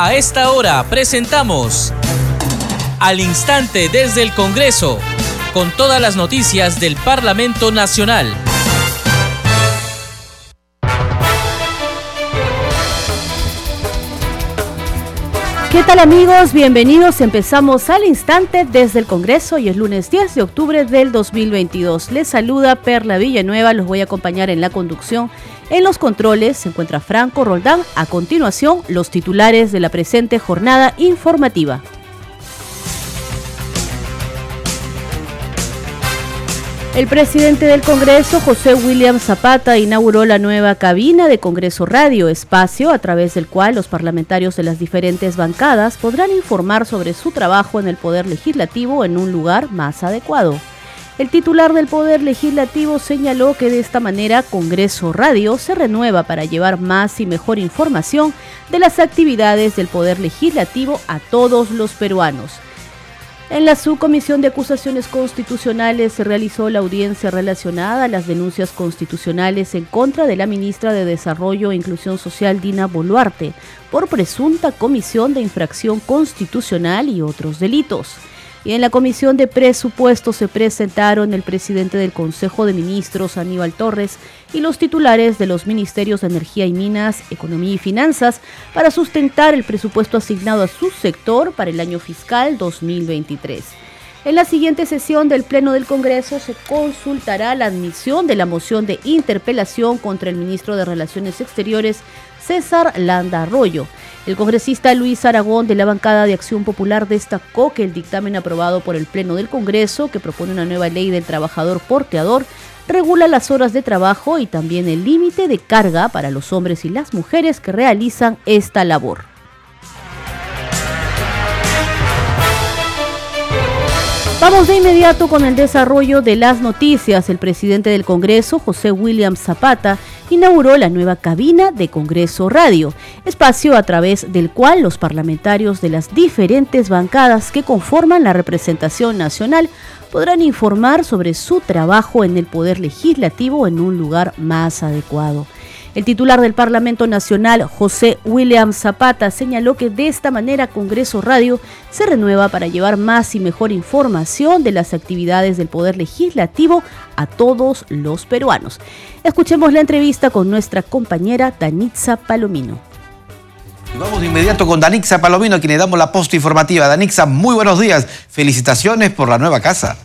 A esta hora presentamos Al Instante desde el Congreso, con todas las noticias del Parlamento Nacional. ¿Qué tal amigos? Bienvenidos. Empezamos al instante desde el Congreso y es lunes 10 de octubre del 2022. Les saluda Perla Villanueva, los voy a acompañar en la conducción. En los controles se encuentra Franco Roldán. A continuación, los titulares de la presente jornada informativa. El presidente del Congreso, José William Zapata, inauguró la nueva cabina de Congreso Radio, espacio a través del cual los parlamentarios de las diferentes bancadas podrán informar sobre su trabajo en el Poder Legislativo en un lugar más adecuado. El titular del Poder Legislativo señaló que de esta manera Congreso Radio se renueva para llevar más y mejor información de las actividades del Poder Legislativo a todos los peruanos. En la subcomisión de acusaciones constitucionales se realizó la audiencia relacionada a las denuncias constitucionales en contra de la ministra de Desarrollo e Inclusión Social Dina Boluarte por presunta comisión de infracción constitucional y otros delitos. Y en la comisión de presupuesto se presentaron el presidente del Consejo de Ministros, Aníbal Torres, y los titulares de los ministerios de Energía y Minas, Economía y Finanzas para sustentar el presupuesto asignado a su sector para el año fiscal 2023. En la siguiente sesión del Pleno del Congreso se consultará la admisión de la moción de interpelación contra el ministro de Relaciones Exteriores, César Landa Arroyo. El congresista Luis Aragón de la bancada de Acción Popular destacó que el dictamen aprobado por el Pleno del Congreso, que propone una nueva ley del trabajador porteador, regula las horas de trabajo y también el límite de carga para los hombres y las mujeres que realizan esta labor. Vamos de inmediato con el desarrollo de las noticias. El presidente del Congreso, José William Zapata, inauguró la nueva cabina de Congreso Radio, espacio a través del cual los parlamentarios de las diferentes bancadas que conforman la representación nacional podrán informar sobre su trabajo en el Poder Legislativo en un lugar más adecuado. El titular del Parlamento Nacional, José William Zapata, señaló que de esta manera Congreso Radio se renueva para llevar más y mejor información de las actividades del Poder Legislativo a todos los peruanos. Escuchemos la entrevista con nuestra compañera Danitza Palomino. Vamos de inmediato con Danixa Palomino, a quien le damos la posta informativa. Danixa, muy buenos días. Felicitaciones por la nueva casa.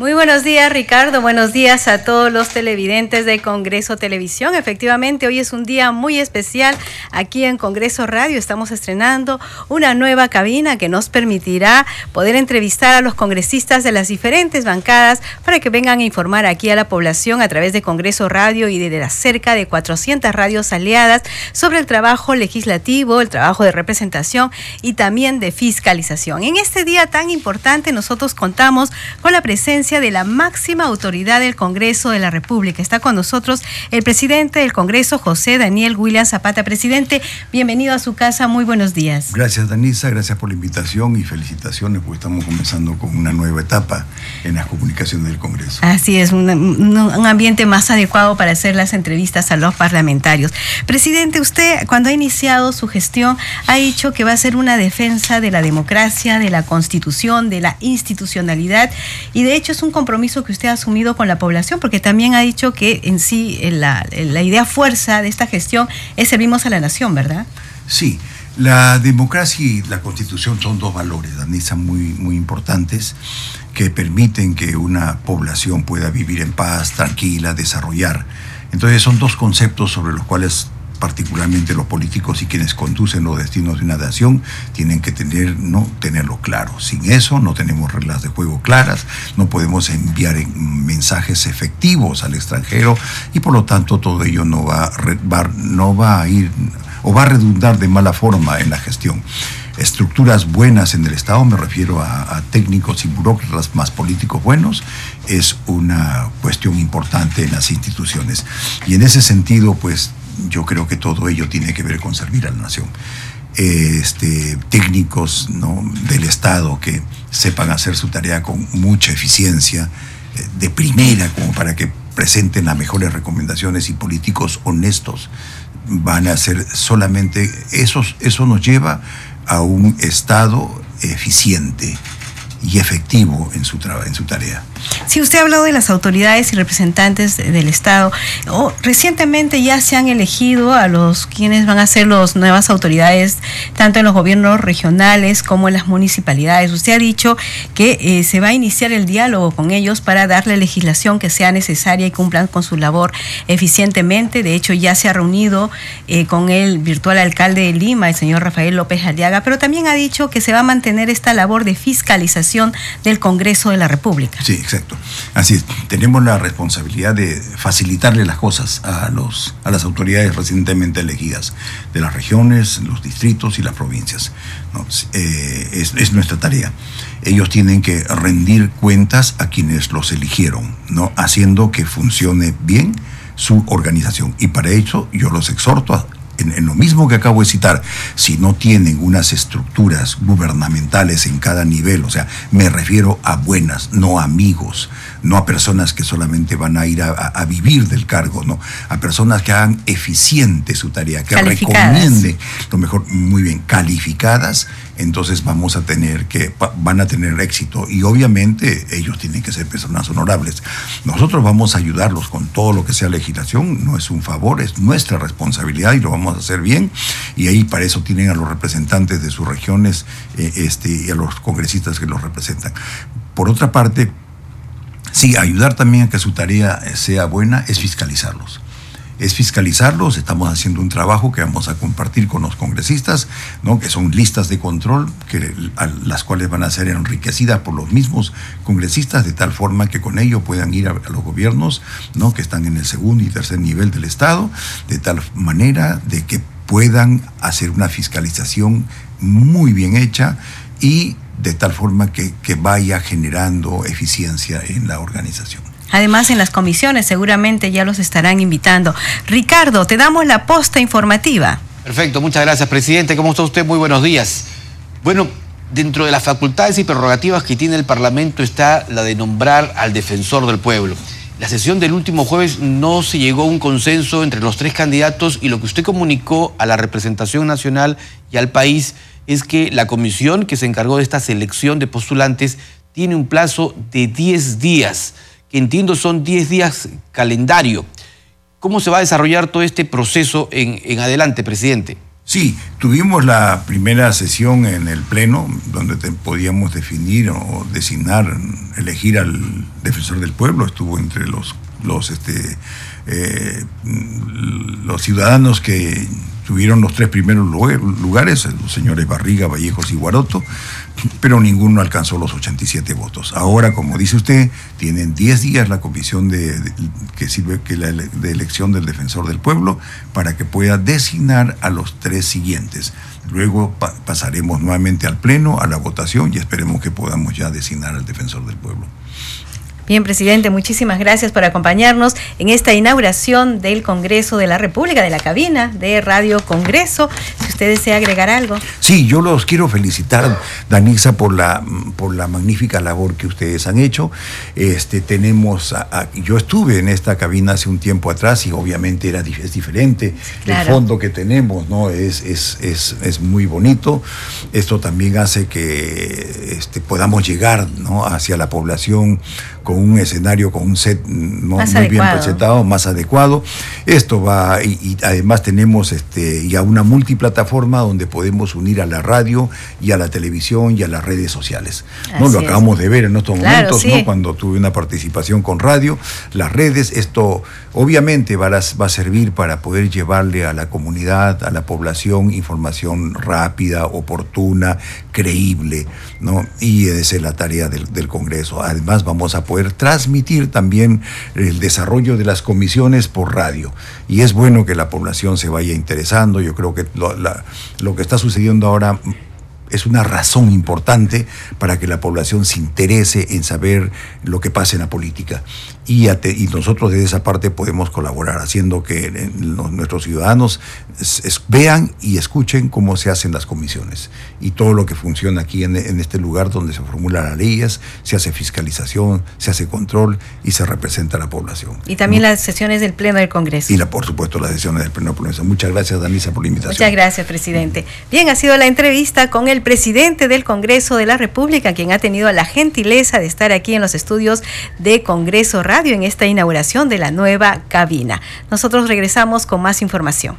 Muy buenos días, Ricardo. Buenos días a todos los televidentes de Congreso Televisión. Efectivamente, hoy es un día muy especial aquí en Congreso Radio. Estamos estrenando una nueva cabina que nos permitirá poder entrevistar a los congresistas de las diferentes bancadas para que vengan a informar aquí a la población a través de Congreso Radio y de las cerca de 400 radios aliadas sobre el trabajo legislativo, el trabajo de representación y también de fiscalización. En este día tan importante nosotros contamos con la presencia de la máxima autoridad del Congreso de la República. Está con nosotros el presidente del Congreso, José Daniel William Zapata. Presidente, bienvenido a su casa, muy buenos días. Gracias, Danisa, gracias por la invitación y felicitaciones, porque estamos comenzando con una nueva etapa en las comunicaciones del Congreso. Así es, un, un ambiente más adecuado para hacer las entrevistas a los parlamentarios. Presidente, usted cuando ha iniciado su gestión ha dicho que va a ser una defensa de la democracia, de la constitución, de la institucionalidad y de hecho es un compromiso que usted ha asumido con la población, porque también ha dicho que en sí la, la idea fuerza de esta gestión es servimos a la nación, ¿verdad? Sí, la democracia y la constitución son dos valores, Danisa, muy, muy importantes que permiten que una población pueda vivir en paz, tranquila, desarrollar. Entonces son dos conceptos sobre los cuales particularmente los políticos y quienes conducen los destinos de una nación, tienen que tener, no tenerlo claro. Sin eso no tenemos reglas de juego claras, no podemos enviar mensajes efectivos al extranjero y por lo tanto todo ello no va, no va a ir o va a redundar de mala forma en la gestión estructuras buenas en el Estado, me refiero a, a, técnicos y burócratas más políticos buenos, es una cuestión importante en las instituciones. Y en ese sentido, pues yo creo que todo ello tiene que ver con servir a la nación. Este, técnicos del Estado que sepan hacer su tarea con mucha eficiencia, eh, de primera, como para que presenten las mejores recomendaciones y políticos honestos van a ser solamente, eso, eso nos lleva a un Estado eficiente y efectivo en su, en su tarea. Si usted ha hablado de las autoridades y representantes del Estado. recientemente ya se han elegido a los quienes van a ser las nuevas autoridades, tanto en los gobiernos regionales como en las municipalidades. Usted ha dicho que eh, se va a iniciar el diálogo con ellos para darle legislación que sea necesaria y cumplan con su labor eficientemente. De hecho, ya se ha reunido eh, con el virtual alcalde de Lima, el señor Rafael López Aliaga, pero también ha dicho que se va a mantener esta labor de fiscalización del Congreso de la República. Sí, exacto. Así es, tenemos la responsabilidad de facilitarle las cosas a, los, a las autoridades recientemente elegidas de las regiones, los distritos y las provincias. Eh, es, es, nuestra tarea. Ellos tienen que rendir cuentas a quienes los eligieron, ¿no? haciendo que funcione bien su organización. Y para eso yo los exhorto a en, lo mismo que acabo de citar, si no tienen unas estructuras gubernamentales en cada nivel, o sea, me refiero a buenas, no amigos, no a personas que solamente van a ir a, vivir del cargo, no, a personas que hagan eficiente su tarea, que recomienden lo mejor, muy bien, calificadas, entonces vamos a tener que, van a tener éxito y obviamente ellos tienen que ser personas honorables. Nosotros vamos a ayudarlos con todo lo que sea legislación, no es un favor, es nuestra responsabilidad y lo vamos a hacer bien y ahí para eso tienen a los representantes de sus regiones eh, este, y a los congresistas que los representan. Por otra parte, Sí, ayudar también a que su tarea sea buena es fiscalizarlos. Es fiscalizarlos, estamos haciendo un trabajo que vamos a compartir con los congresistas, ¿no? que son listas de control, que, las cuales van a ser enriquecidas por los mismos congresistas, de tal forma que con ello puedan ir a, los gobiernos ¿no? que están en el segundo y tercer nivel del Estado, de tal manera de que puedan hacer una fiscalización muy bien hecha y de tal forma que, vaya generando eficiencia en la organización. Además, en las comisiones seguramente ya los estarán invitando. Ricardo, te damos la posta informativa. Perfecto, muchas gracias, presidente. ¿Cómo está usted? Muy buenos días. Bueno, dentro de las facultades y prerrogativas que tiene el Parlamento está la de nombrar al defensor del pueblo. La sesión del último jueves no se llegó a un consenso entre los tres candidatos y lo que usted comunicó a la representación nacional y al país es que la comisión que se encargó de esta selección de postulantes tiene un plazo de 10 días, que entiendo son 10 días calendario. ¿Cómo se va a desarrollar todo este proceso en, adelante, presidente? Sí, tuvimos la primera sesión en el Pleno, donde podíamos definir o designar, elegir al defensor del pueblo, estuvo entre los, los, este, eh, los ciudadanos que Tuvieron los tres primeros lugares, los señores Barriga, Vallejos y Guaroto, pero ninguno alcanzó los 87 votos. Ahora, como dice usted, tienen 10 días la comisión de, que sirve que la, elección del defensor del pueblo para que pueda designar a los tres siguientes. Luego pasaremos nuevamente al pleno, a la votación y esperemos que podamos ya designar al defensor del pueblo. Bien, presidente, muchísimas gracias por acompañarnos en esta inauguración del Congreso de la República, de la cabina de Radio Congreso. Si usted desea agregar algo. Sí, yo los quiero felicitar, Danisa, por la, por la magnífica labor que ustedes han hecho. Este, tenemos, yo estuve en esta cabina hace un tiempo atrás y obviamente era, es diferente. El fondo que tenemos ¿no? es, es, es, es muy bonito. Esto también hace que este, podamos llegar ¿no? hacia la población con un escenario, con un set muy bien presentado, más adecuado. Esto va, y, además tenemos este, ya una multiplataforma donde podemos unir a la radio y a la televisión y a las redes sociales. ¿no? Lo acabamos de ver en estos momentos, ¿no? cuando tuve una participación con radio, las redes, esto obviamente va a, va a servir para poder llevarle a la comunidad, a la población, información rápida, oportuna, creíble, ¿no? Y esa es la tarea del, del Congreso. Además, vamos a poder transmitir también el desarrollo de las comisiones por radio. Y es bueno que la población se vaya interesando. Yo creo que lo, que está sucediendo ahora es una razón importante para que la población se interese en saber lo que pasa en la política. Y, y, nosotros desde esa parte podemos colaborar haciendo que nuestros ciudadanos vean y escuchen cómo se hacen las comisiones y todo lo que funciona aquí en, este lugar donde se formulan las leyes, se hace fiscalización, se hace control y se representa a la población. Y también las sesiones del Pleno del Congreso. Y la, por supuesto las sesiones del Pleno del Congreso. Muchas gracias, Danisa, por la invitación. Muchas gracias, presidente. Bien, ha sido la entrevista con el presidente del Congreso de la República, quien ha tenido la gentileza de estar aquí en los estudios de Congreso Radio en esta inauguración de la nueva cabina. Nosotros regresamos con más información.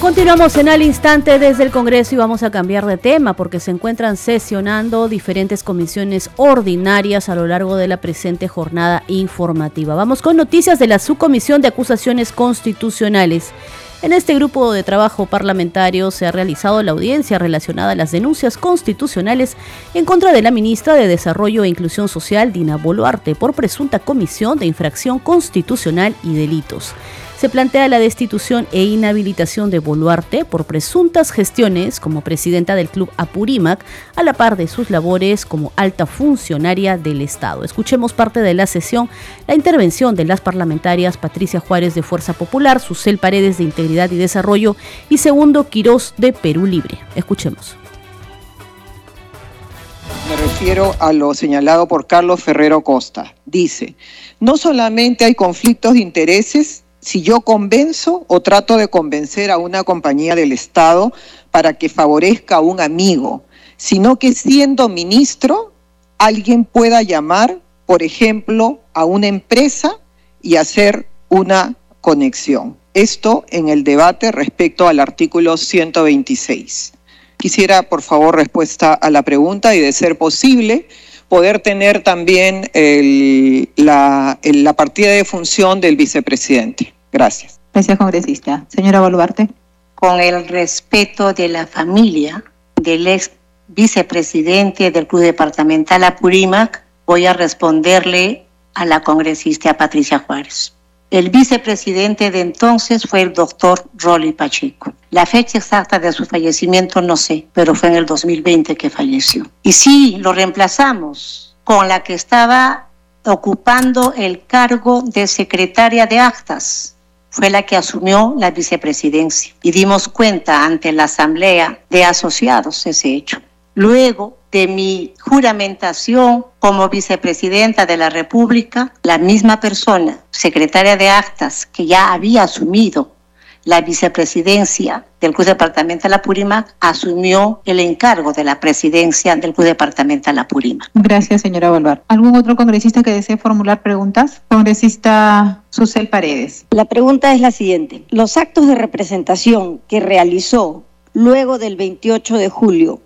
Continuamos en al instante desde el Congreso y vamos a cambiar de tema porque se encuentran sesionando diferentes comisiones ordinarias a lo largo de la presente jornada informativa. Vamos con noticias de la Subcomisión de Acusaciones Constitucionales. En este grupo de trabajo parlamentario se ha realizado la audiencia relacionada a las denuncias constitucionales en contra de la ministra de Desarrollo e Inclusión Social, Dina Boluarte, por presunta comisión de infracción constitucional y delitos se plantea la destitución e inhabilitación de Boluarte por presuntas gestiones como presidenta del club Apurímac, a la par de sus labores como alta funcionaria del Estado. Escuchemos parte de la sesión, la intervención de las parlamentarias Patricia Juárez de Fuerza Popular, Susel Paredes de Integridad y Desarrollo y Segundo Quirós de Perú Libre. Escuchemos. Me refiero a lo señalado por Carlos Ferrero Costa. Dice, no solamente hay conflictos de intereses, si yo convenzo o trato de convencer a una compañía del Estado para que favorezca a un amigo, sino que siendo ministro, alguien pueda llamar, por ejemplo, a una empresa y hacer una conexión. Esto en el debate respecto al artículo 126. Quisiera, por favor, respuesta a la pregunta y, de ser posible, poder tener también la, la partida de función del vicepresidente. Gracias. Gracias, congresista. Señora Boluarte. Con el respeto de la familia del ex vicepresidente del Club Departamental Apurímac, voy a responderle a la congresista Patricia Juárez. El vicepresidente de entonces fue el doctor Rolly Pacheco. La fecha exacta de su fallecimiento no sé, pero fue en el 2020 que falleció. Y sí, lo reemplazamos con la que estaba ocupando el cargo de secretaria de actas. Fue la que asumió la vicepresidencia y dimos cuenta ante la Asamblea de Asociados ese hecho. Luego de mi juramentación como vicepresidenta de la República, la misma persona, secretaria de actas, que ya había asumido la vicepresidencia del CUD Departamental Apurímac asumió el encargo de la presidencia del CUD Departamental Apurímac. Gracias, señora Bolvar. ¿Algún otro congresista que desee formular preguntas? Congresista Susel Paredes. La pregunta es la siguiente. Los actos de representación que realizó luego del 28 de julio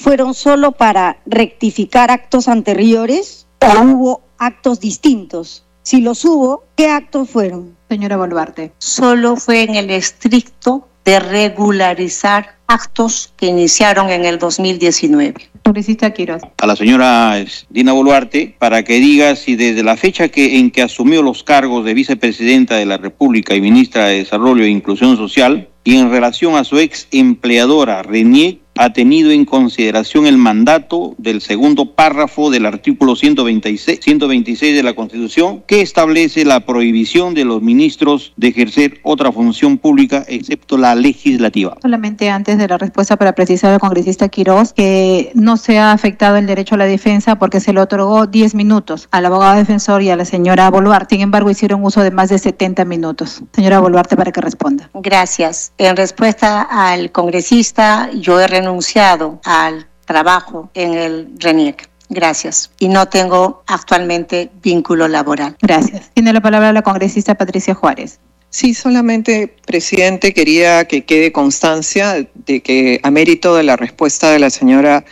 fueron solo para rectificar actos anteriores o hubo actos distintos? Si los hubo, ¿qué actos fueron? Señora Boluarte. Solo fue en el estricto de regularizar actos que iniciaron en el 2019. Publicista Quiroz. A la señora Dina Boluarte para que diga si desde la fecha que, en que asumió los cargos de vicepresidenta de la República y ministra de Desarrollo e Inclusión Social y en relación a su ex empleadora Renier ha tenido en consideración el mandato del segundo párrafo del artículo 126, 126 de la Constitución, que establece la prohibición de los ministros de ejercer otra función pública excepto la legislativa. Solamente antes de la respuesta para precisar al congresista Quiroz que no se ha afectado el derecho a la defensa porque se le otorgó 10 minutos al abogado defensor y a la señora Boluarte. Sin embargo, hicieron uso de más de 70 minutos. Señora Boluarte, para que responda. Gracias. En respuesta al congresista, yo he renunciado renunciado al trabajo en el RENIEC. Gracias. Y no tengo actualmente vínculo laboral. Gracias. Tiene la palabra la congresista Patricia Juárez. Sí, solamente, presidente, quería que quede constancia de que a mérito de la respuesta de la señora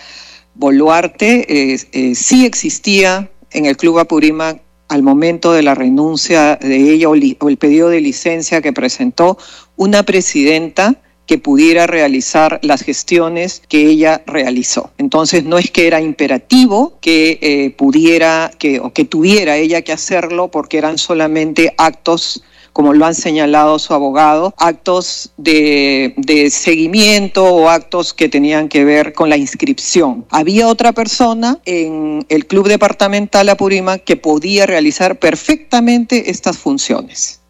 Boluarte, eh, eh, sí existía en el Club Apurímac al momento de la renuncia de ella o el pedido de licencia que presentó una presidenta que pudiera realizar las gestiones que ella realizó. Entonces no es que era imperativo que eh, pudiera que, o que tuviera ella que hacerlo porque eran solamente actos como lo han señalado su abogado, actos de, de seguimiento o actos que tenían que ver con la inscripción. Había otra persona en el club departamental Apurímac que podía realizar perfectamente estas funciones.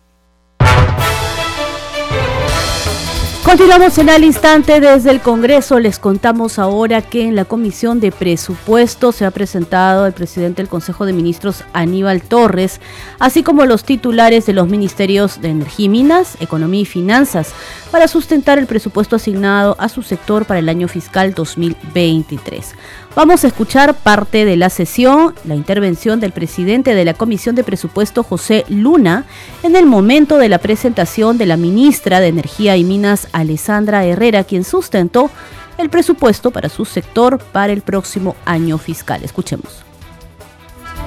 Continuamos en el instante desde el Congreso. Les contamos ahora que en la Comisión de Presupuesto se ha presentado el presidente del Consejo de Ministros, Aníbal Torres, así como los titulares de los ministerios de Energía y Minas, Economía y Finanzas, para sustentar el presupuesto asignado a su sector para el año fiscal 2023. Vamos a escuchar parte de la sesión, la intervención del presidente de la Comisión de Presupuesto, José Luna, en el momento de la presentación de la ministra de Energía y Minas, Alessandra Herrera, quien sustentó el presupuesto para su sector para el próximo año fiscal. Escuchemos.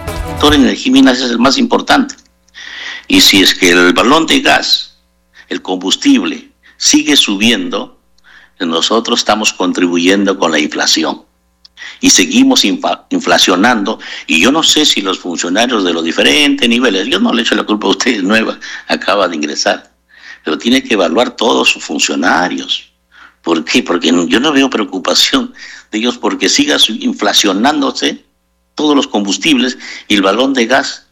El sector energía y minas es el más importante. Y si es que el balón de gas, el combustible, sigue subiendo, nosotros estamos contribuyendo con la inflación y seguimos inflacionando. Y yo no sé si los funcionarios de los diferentes niveles, yo no le echo la culpa a ustedes, nueva, acaba de ingresar, pero tiene que evaluar todos sus funcionarios. ¿Por qué? Porque yo no veo preocupación de ellos porque siga inflacionándose todos los combustibles y el balón de gas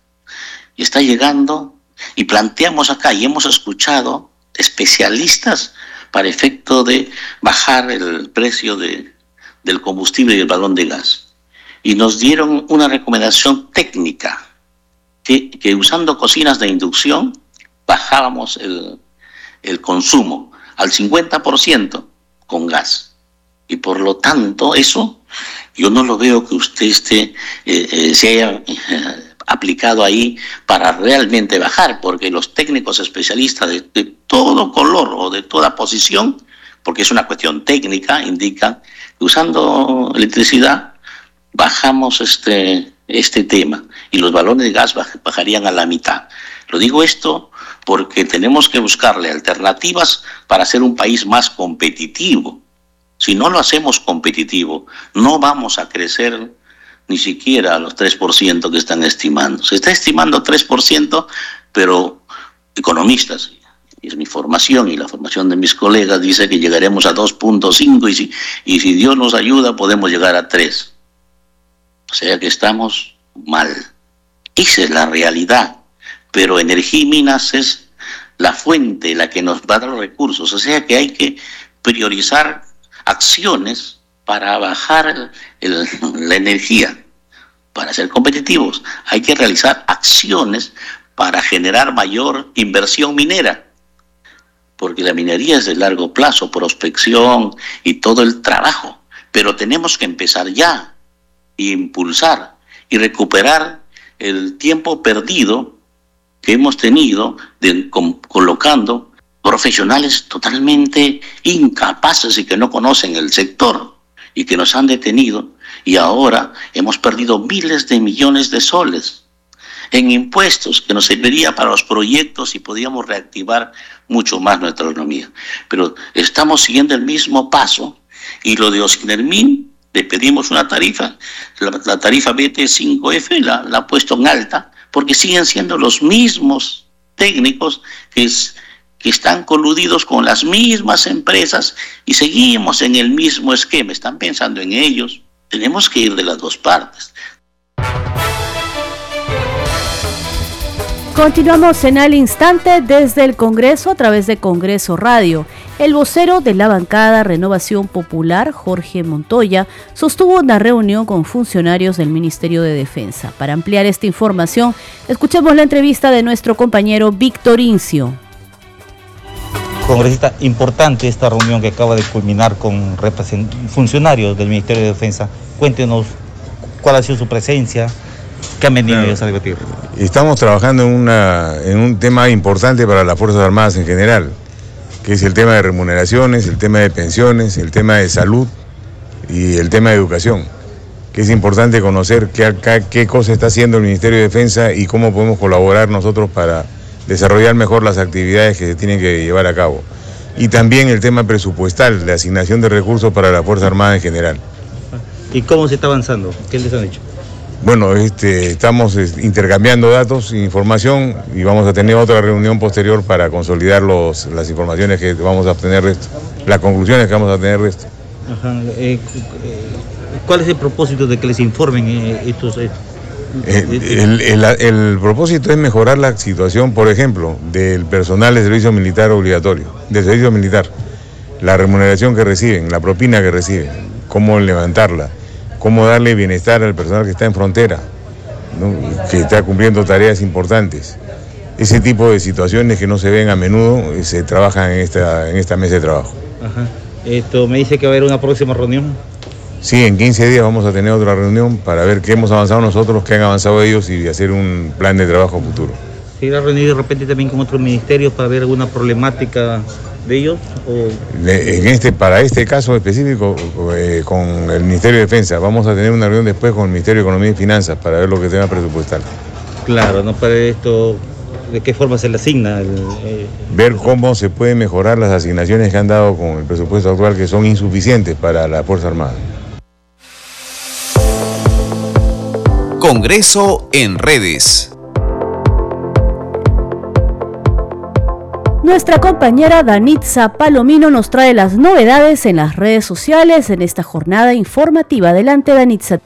está llegando y planteamos acá y hemos escuchado especialistas para efecto de bajar el precio de, del combustible y el balón de gas. Y nos dieron una recomendación técnica, que, que usando cocinas de inducción bajábamos el, el consumo al 50% con gas. Y por lo tanto, eso yo no lo veo que usted esté, eh, eh, se haya aplicado ahí para realmente bajar, porque los técnicos especialistas de, todo color o de toda posición, porque es una cuestión técnica, indican usando electricidad bajamos este, este tema y los balones de gas bajarían a la mitad. Lo digo esto porque tenemos que buscarle alternativas para ser un país más competitivo. Si no lo hacemos competitivo, no vamos a crecer ni siquiera a los 3% que están estimando. Se está estimando 3%, pero economistas, es mi formación y la formación de mis colegas, dice que llegaremos a 2.5 y si, y si Dios nos ayuda podemos llegar a 3. O sea que estamos mal. Esa es la realidad. Pero energía y minas es la fuente, la que nos va a dar los recursos. O sea que hay que priorizar acciones para bajar la energía, para ser competitivos. Hay que realizar acciones para generar mayor inversión minera porque la minería es de largo plazo, prospección y todo el trabajo. Pero tenemos que empezar ya e impulsar y recuperar el tiempo perdido que hemos tenido de, colocando profesionales totalmente incapaces y que no conocen el sector y que nos han detenido y ahora hemos perdido miles de millones de soles en impuestos que nos serviría para los proyectos y podíamos reactivar mucho más nuestra economía. Pero estamos siguiendo el mismo paso y lo de Osquinermin le pedimos una tarifa, la, tarifa BT5F la, la, ha puesto en alta porque siguen siendo los mismos técnicos que, es, que están coludidos con las mismas empresas y seguimos en el mismo esquema, están pensando en ellos. Tenemos que ir de las dos partes. Continuamos en al instante desde el Congreso a través de Congreso Radio. El vocero de la bancada Renovación Popular, Jorge Montoya, sostuvo una reunión con funcionarios del Ministerio de Defensa. Para ampliar esta información, escuchemos la entrevista de nuestro compañero Víctor Incio. Congresista, importante esta reunión que acaba de culminar con funcionarios del Ministerio de Defensa. Cuéntenos cuál ha sido su presencia, ¿Qué han venido ellos a debatir? Estamos trabajando en, una, en un tema importante para las Fuerzas Armadas en general, que es el tema de remuneraciones, el tema de pensiones, el tema de salud y el tema de educación, que es importante conocer qué, qué cosa está haciendo el Ministerio de Defensa y cómo podemos colaborar nosotros para desarrollar mejor las actividades que se tienen que llevar a cabo. Y también el tema presupuestal, la asignación de recursos para la Fuerza Armada en general. ¿Y cómo se está avanzando? ¿Qué les han dicho? bueno, este, estamos intercambiando datos, e información y vamos a tener otra reunión posterior para consolidar los, las informaciones que vamos a obtener de esto, las conclusiones que vamos a tener de esto. Eh, eh, ¿Cuál es el propósito de que les informen eh, estos? El, el, propósito es mejorar la situación, por ejemplo, del personal de servicio militar obligatorio, del servicio militar, la remuneración que reciben, la propina que reciben, cómo levantarla, cómo darle bienestar al personal que está en frontera, que está cumpliendo tareas importantes. Ese tipo de situaciones que no se ven a menudo eh, se trabajan en esta, en esta mesa de trabajo. Esto me dice que va a haber una próxima reunión. Sí, en 15 días vamos a tener otra reunión para ver qué hemos avanzado nosotros, qué han avanzado ellos y hacer un plan de trabajo futuro. ¿Se irá a reunir de repente también con otros ministerios para ver alguna problemática de ellos? En este, para este caso específico, eh, con el Ministerio de Defensa, vamos a tener una reunión después con el Ministerio de Economía y Finanzas para ver lo que tenga presupuestal. Claro, no para esto, ¿de qué forma se le asigna? Eh, ver cómo se pueden mejorar las asignaciones que han dado con el presupuesto actual, que son insuficientes para la Fuerza Armada. Congreso en redes. Nuestra compañera Danitza Palomino nos trae las novedades en las redes sociales en esta jornada informativa. Adelante, Danitza.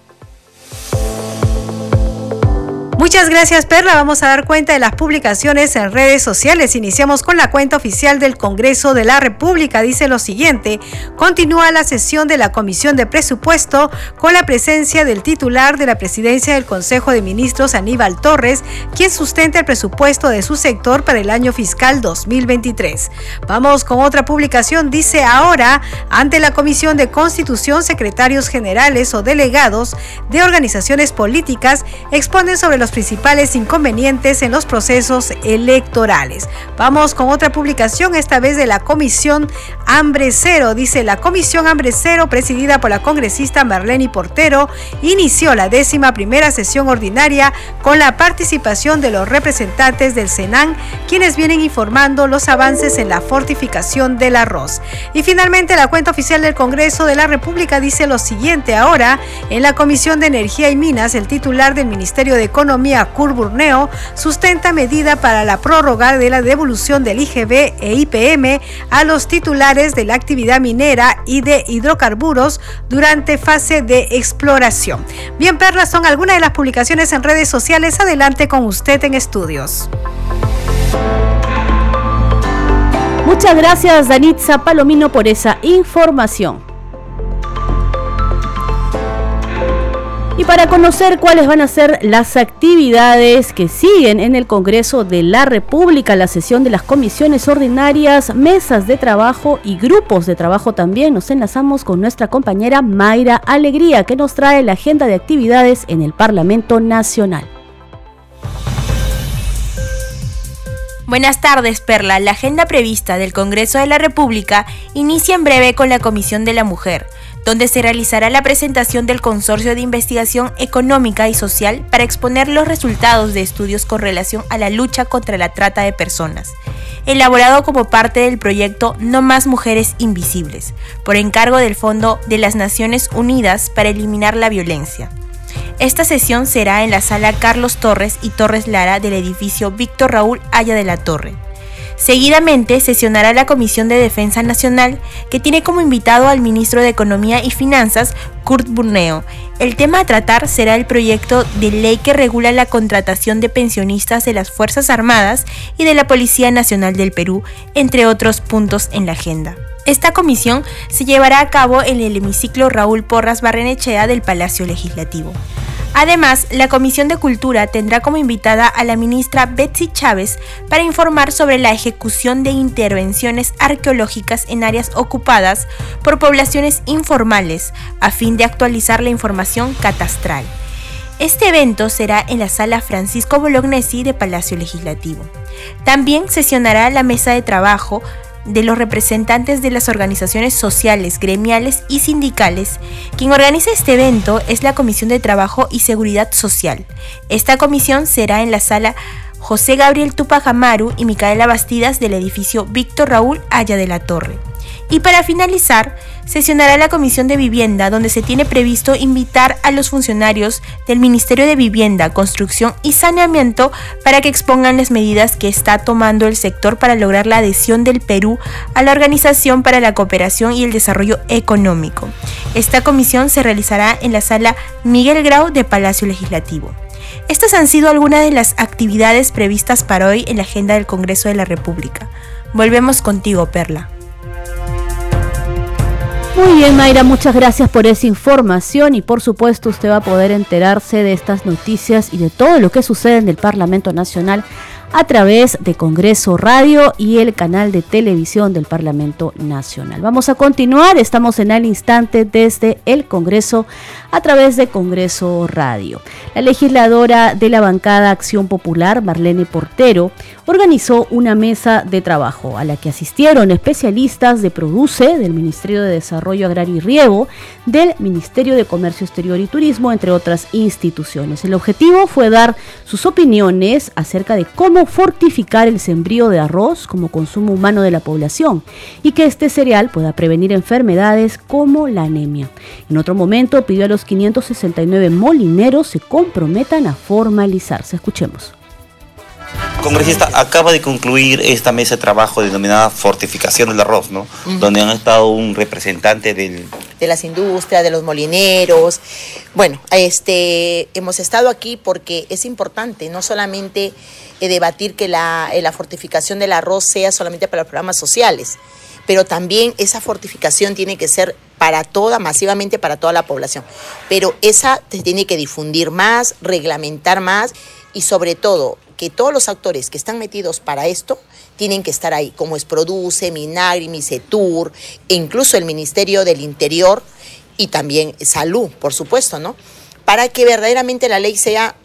Muchas gracias Perla. Vamos a dar cuenta de las publicaciones en redes sociales. Iniciamos con la cuenta oficial del Congreso de la República. Dice lo siguiente. Continúa la sesión de la Comisión de Presupuesto con la presencia del titular de la presidencia del Consejo de Ministros, Aníbal Torres, quien sustenta el presupuesto de su sector para el año fiscal 2023. Vamos con otra publicación. Dice ahora, ante la Comisión de Constitución, secretarios generales o delegados de organizaciones políticas exponen sobre los principales inconvenientes en los procesos electorales. Vamos con otra publicación, esta vez de la Comisión Hambre Cero. Dice la Comisión Hambre Cero, presidida por la congresista Marlene Portero, inició la décima primera sesión ordinaria con la participación de los representantes del Senan, quienes vienen informando los avances en la fortificación del arroz. Y finalmente, la cuenta oficial del Congreso de la República dice lo siguiente ahora, en la Comisión de Energía y Minas, el titular del Ministerio de Economía, Economía Curburneo sustenta medida para la prórroga de la devolución del IGB e IPM a los titulares de la actividad minera y de hidrocarburos durante fase de exploración. Bien, Perla, son algunas de las publicaciones en redes sociales. Adelante con usted en estudios. Muchas gracias, Danitza Palomino, por esa información. Y para conocer cuáles van a ser las actividades que siguen en el Congreso de la República, la sesión de las comisiones ordinarias, mesas de trabajo y grupos de trabajo también, nos enlazamos con nuestra compañera Mayra Alegría, que nos trae la agenda de actividades en el Parlamento Nacional. Buenas tardes, Perla. La agenda prevista del Congreso de la República inicia en breve con la Comisión de la Mujer donde se realizará la presentación del Consorcio de Investigación Económica y Social para exponer los resultados de estudios con relación a la lucha contra la trata de personas, elaborado como parte del proyecto No más mujeres invisibles, por encargo del Fondo de las Naciones Unidas para eliminar la violencia. Esta sesión será en la sala Carlos Torres y Torres Lara del edificio Víctor Raúl Haya de la Torre. Seguidamente sesionará la Comisión de Defensa Nacional, que tiene como invitado al ministro de Economía y Finanzas, Kurt Burneo. El tema a tratar será el proyecto de ley que regula la contratación de pensionistas de las Fuerzas Armadas y de la Policía Nacional del Perú, entre otros puntos en la agenda. Esta comisión se llevará a cabo en el hemiciclo Raúl Porras Barrenechea del Palacio Legislativo. Además, la Comisión de Cultura tendrá como invitada a la ministra Betsy Chávez para informar sobre la ejecución de intervenciones arqueológicas en áreas ocupadas por poblaciones informales, a fin de actualizar la información catastral. Este evento será en la sala Francisco Bolognesi de Palacio Legislativo. También sesionará la mesa de trabajo de los representantes de las organizaciones sociales, gremiales y sindicales. Quien organiza este evento es la Comisión de Trabajo y Seguridad Social. Esta comisión será en la sala José Gabriel Tupac Amaru y Micaela Bastidas del edificio Víctor Raúl Haya de la Torre. Y para finalizar, sesionará la Comisión de Vivienda, donde se tiene previsto invitar a los funcionarios del Ministerio de Vivienda, Construcción y Saneamiento para que expongan las medidas que está tomando el sector para lograr la adhesión del Perú a la Organización para la Cooperación y el Desarrollo Económico. Esta comisión se realizará en la sala Miguel Grau de Palacio Legislativo. Estas han sido algunas de las actividades previstas para hoy en la agenda del Congreso de la República. Volvemos contigo, Perla. Muy bien, Mayra, muchas gracias por esa información y por supuesto usted va a poder enterarse de estas noticias y de todo lo que sucede en el Parlamento Nacional a través de Congreso Radio y el canal de televisión del Parlamento Nacional. Vamos a continuar, estamos en el instante desde el Congreso a través de Congreso Radio. La legisladora de la bancada Acción Popular, Marlene Portero, organizó una mesa de trabajo a la que asistieron especialistas de Produce, del Ministerio de Desarrollo Agrario y Riego, del Ministerio de Comercio Exterior y Turismo, entre otras instituciones. El objetivo fue dar sus opiniones acerca de cómo fortificar el sembrío de arroz como consumo humano de la población y que este cereal pueda prevenir enfermedades como la anemia. En otro momento pidió a los 569 molineros se comprometan a formalizarse. Escuchemos congresista acaba de concluir esta mesa de trabajo denominada fortificación del arroz, ¿no? Donde han estado un representante del... De las industrias, de los molineros. Bueno, este, hemos estado aquí porque es importante no solamente eh, debatir que la, eh, la fortificación del arroz sea solamente para los programas sociales, pero también esa fortificación tiene que ser para toda, masivamente para toda la población. Pero esa se tiene que difundir más, reglamentar más y sobre todo que todos los actores que están metidos para esto tienen que estar ahí, como es Produce, Minagri, Misetur, e incluso el Ministerio del Interior y también Salud, por supuesto, ¿no? Para que verdaderamente la ley sea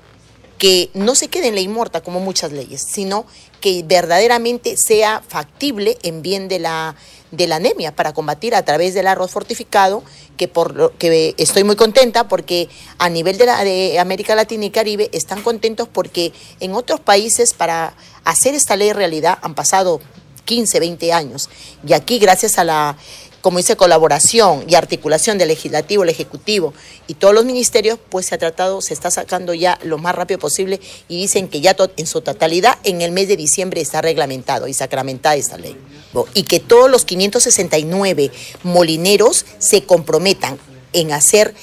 que no se quede en ley muerta como muchas leyes, sino que verdaderamente sea factible en bien de la, de la anemia para combatir a través del arroz fortificado, que, por que estoy muy contenta porque a nivel de, la, de América Latina y Caribe están contentos porque en otros países para hacer esta ley realidad han pasado 15, 20 años. Y aquí, gracias a la como dice, colaboración y articulación del legislativo, el ejecutivo y todos los ministerios, pues se ha tratado, se está sacando ya lo más rápido posible y dicen que ya en su totalidad en el mes de diciembre está reglamentado y sacramentada esta ley. Y que todos los 569 molineros se comprometan en hacer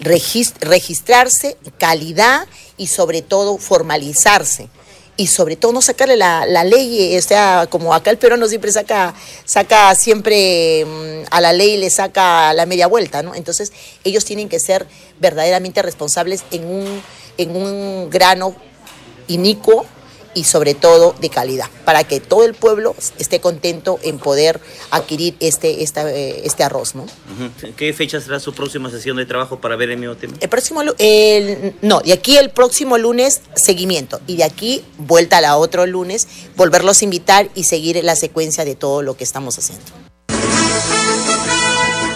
registrarse, calidad y sobre todo formalizarse y sobre todo no sacarle la, ley, o sea, como acá el peruano siempre saca, saca siempre mm, a la ley le saca la media vuelta, ¿no? Entonces ellos tienen que ser verdaderamente responsables en un, en un grano inicuo y sobre todo de calidad, para que todo el pueblo esté contento en poder adquirir este, eh, este arroz. ¿no? ¿Qué fecha será su próxima sesión de trabajo para ver el mismo tema? El próximo, el, no, de aquí el próximo lunes seguimiento y de aquí vuelta a la otro lunes, volverlos a invitar y seguir la secuencia de todo lo que estamos haciendo.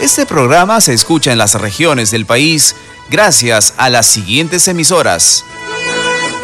Este programa se escucha en las regiones del país gracias a las siguientes emisoras.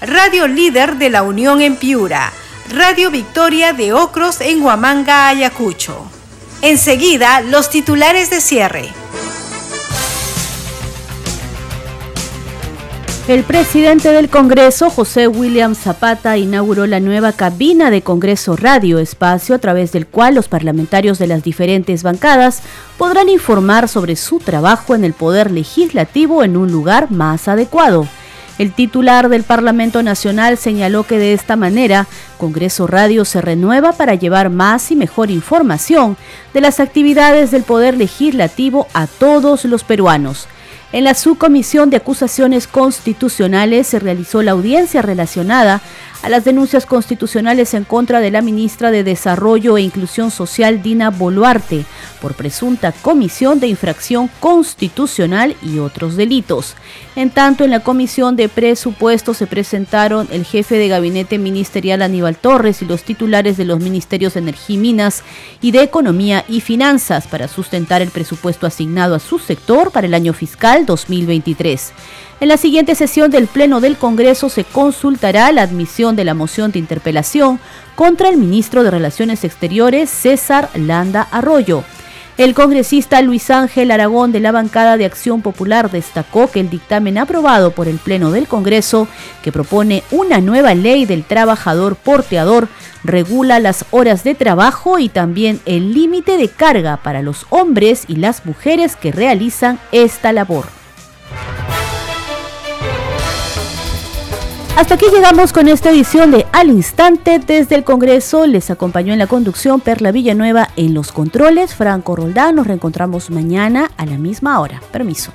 Radio Líder de la Unión en Piura, Radio Victoria de Ocros en Huamanga, Ayacucho. Enseguida, los titulares de cierre. El presidente del Congreso, José William Zapata, inauguró la nueva cabina de Congreso Radio, espacio a través del cual los parlamentarios de las diferentes bancadas podrán informar sobre su trabajo en el Poder Legislativo en un lugar más adecuado. El titular del Parlamento Nacional señaló que de esta manera Congreso Radio se renueva para llevar más y mejor información de las actividades del Poder Legislativo a todos los peruanos. En la subcomisión de acusaciones constitucionales se realizó la audiencia relacionada a las denuncias constitucionales en contra de la ministra de Desarrollo e Inclusión Social, Dina Boluarte, por presunta comisión de infracción constitucional y otros delitos. En tanto, en la Comisión de Presupuestos se presentaron el jefe de gabinete ministerial Aníbal Torres y los titulares de los ministerios de Energía y Minas y de Economía y Finanzas para sustentar el presupuesto asignado a su sector para el año fiscal 2023. En la siguiente sesión del Pleno del Congreso se consultará la admisión de la moción de interpelación contra el ministro de Relaciones Exteriores, César Landa Arroyo. El congresista Luis Ángel Aragón de la bancada de Acción Popular destacó que el dictamen aprobado por el Pleno del Congreso, que propone una nueva ley del trabajador porteador, regula las horas de trabajo y también el límite de carga para los hombres y las mujeres que realizan esta labor. Hasta aquí llegamos con esta edición de Al Instante desde el Congreso. Les acompañó en la conducción Perla Villanueva en los controles. Franco Roldán. Nos reencontramos mañana a la misma hora. Permiso.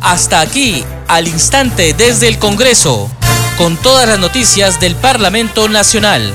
Hasta aquí, al instante desde el Congreso, con todas las noticias del Parlamento Nacional.